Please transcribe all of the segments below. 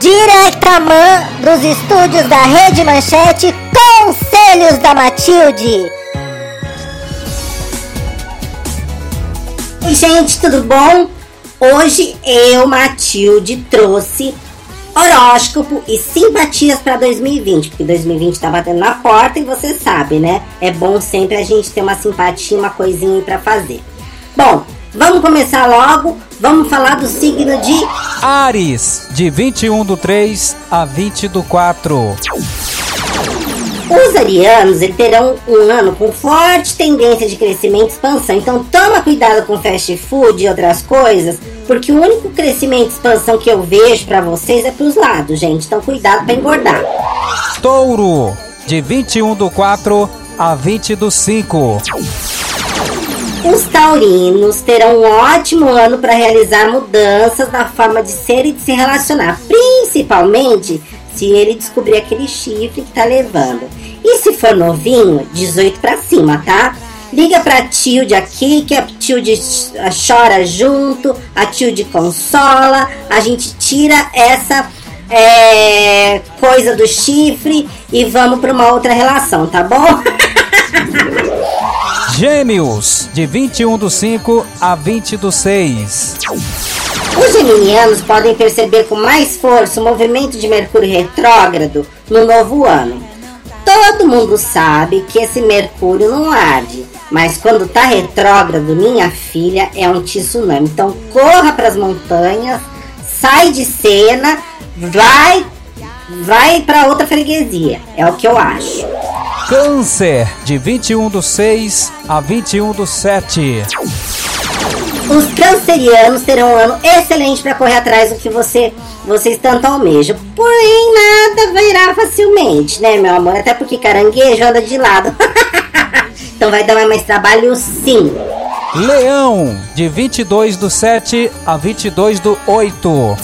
Diretamente dos estúdios da Rede Manchete, Conselhos da Matilde. Oi, gente, tudo bom? Hoje eu, Matilde, trouxe horóscopo e simpatias para 2020, porque 2020 tá batendo na porta e você sabe, né? É bom sempre a gente ter uma simpatia, uma coisinha para fazer. Bom, vamos começar logo. Vamos falar do signo de Ares, de 21 do 3 a 20 do 4. Os arianos terão um ano com forte tendência de crescimento e expansão, então toma cuidado com fast food e outras coisas, porque o único crescimento e expansão que eu vejo para vocês é pros lados, gente. Então cuidado para engordar. Touro, de 21 do 4 a 20 do 5. Os taurinos terão um ótimo ano para realizar mudanças na forma de ser e de se relacionar, principalmente se ele descobrir aquele chifre que tá levando. E se for novinho, 18 para cima, tá? Liga pra Tilde aqui, que a Tilde chora junto, a Tilde consola, a gente tira essa é, coisa do chifre e vamos para uma outra relação, tá bom? Gêmeos, de 21 do 5 a 20 do 6. Os geminianos podem perceber com mais força o movimento de Mercúrio retrógrado no novo ano. Todo mundo sabe que esse Mercúrio não arde, mas quando tá retrógrado, minha filha, é um tsunami. Então corra para as montanhas, sai de cena, vai vai para outra freguesia. É o que eu acho. Câncer, de 21 do 6 a 21 do 7. Os cancerianos terão um ano excelente para correr atrás do que você, vocês tanto almejam. Porém, nada virá facilmente, né, meu amor? Até porque caranguejo anda de lado. então vai dar mais trabalho sim. Leão, de 22 do 7 a 22 do 8.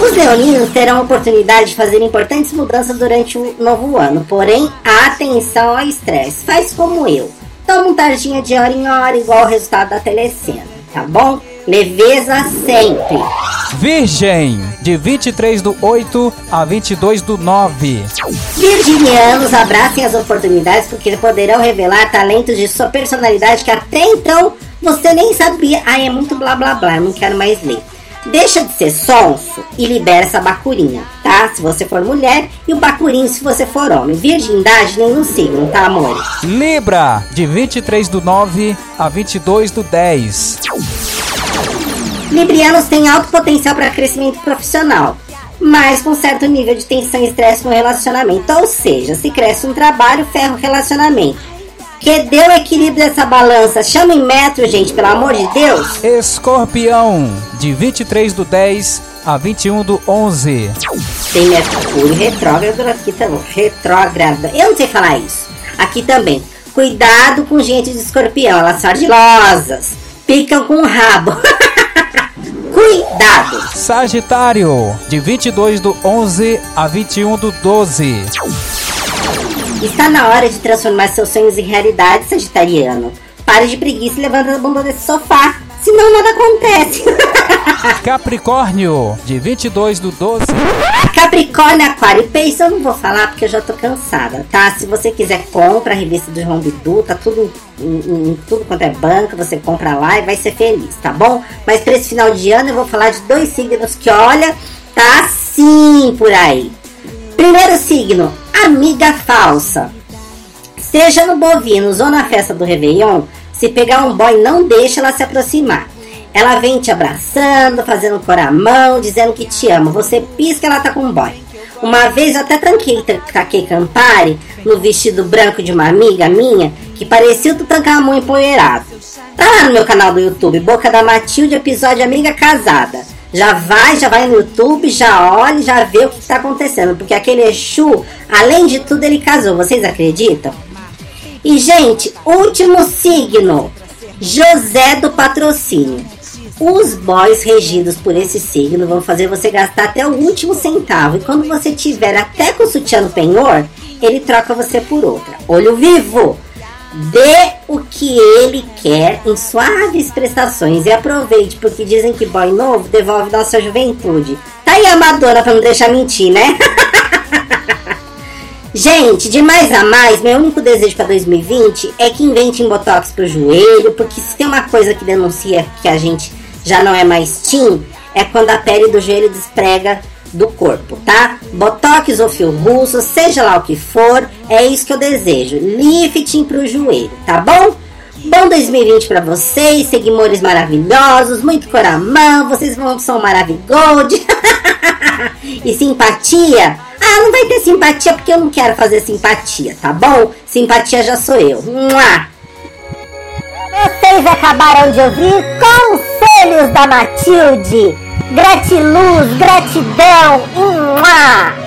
Os leoninos terão a oportunidade de fazer importantes mudanças durante o novo ano, porém, atenção ao estresse. Faz como eu. Toma um tarjinha de hora em hora, igual o resultado da telecena, tá bom? Leveza sempre. Virgem, de 23 do 8 a 22 do 9. Virginianos, abracem as oportunidades porque poderão revelar talentos de sua personalidade que até então você nem sabia. Ai, é muito blá blá blá, não quero mais ler. Deixa de ser sonso e libera essa bacurinha, tá? Se você for mulher e o bacurinho se você for homem. Virgindade nem no signo, tá, amor? Libra, de 23 do 9 a 22 do 10. Librianos têm alto potencial para crescimento profissional, mas com certo nível de tensão e estresse no relacionamento. Ou seja, se cresce um trabalho, ferra o relacionamento. Que deu equilíbrio dessa balança. Chama em metro, gente, pelo amor de Deus. Escorpião, de 23 do 10 a 21 do 11. Tem Mercúrio retrógrado aqui também. Retrógrado. Eu não sei falar isso. Aqui também. Cuidado com gente de escorpião. Elas são ardilosas. Picam com o rabo. Cuidado. Sagitário, de 22 do 11 a 21 do 12. Está na hora de transformar seus sonhos em realidade, Sagitariano. Pare de preguiça e levanta a bunda desse sofá, senão nada acontece. Capricórnio, de 22 do 12. Capricórnio, Aquário e Peixe eu não vou falar porque eu já tô cansada, tá? Se você quiser, compra a revista do João Bidu, tá tudo em, em, tudo quanto é banco, você compra lá e vai ser feliz, tá bom? Mas para esse final de ano eu vou falar de dois signos que, olha, tá assim por aí. Primeiro signo, amiga falsa. Seja no Bovinos ou na festa do Réveillon, se pegar um boy, não deixa ela se aproximar. Ela vem te abraçando, fazendo coramão, dizendo que te ama. Você pisca, ela tá com um boy. Uma vez eu até tranquei, taquei Campari no vestido branco de uma amiga minha que parecia o Tutankamon empoeirado. Tá lá no meu canal do YouTube, Boca da Matilde, episódio Amiga Casada. Já vai, já vai no YouTube, já olha, já vê o que está acontecendo. Porque aquele Exu, além de tudo, ele casou. Vocês acreditam? E, gente, último signo. José do Patrocínio. Os boys regidos por esse signo vão fazer você gastar até o último centavo. E quando você tiver até com o sutiã no penhor, ele troca você por outra. Olho vivo! Dê o que ele quer em suaves prestações e aproveite, porque dizem que boy novo devolve nossa juventude. Tá aí bem amadora pra não deixar mentir, né? Gente, de mais a mais, meu único desejo para 2020 é que inventem botox pro joelho, porque se tem uma coisa que denuncia que a gente já não é mais teen, é quando a pele do joelho desprega do corpo, tá? Botox ou fio russo, seja lá o que for, é isso que eu desejo. Lifting pro joelho, tá bom? Bom 2020 para vocês, seguimores maravilhosos, muito coramão, vocês vão são maravilhosos. e simpatia? Ah, não vai ter simpatia porque eu não quero fazer simpatia, tá bom? Simpatia já sou eu. Mua! Vocês acabaram de ouvir Conselhos da Matilde. Gratiluz, gratidão. Mua!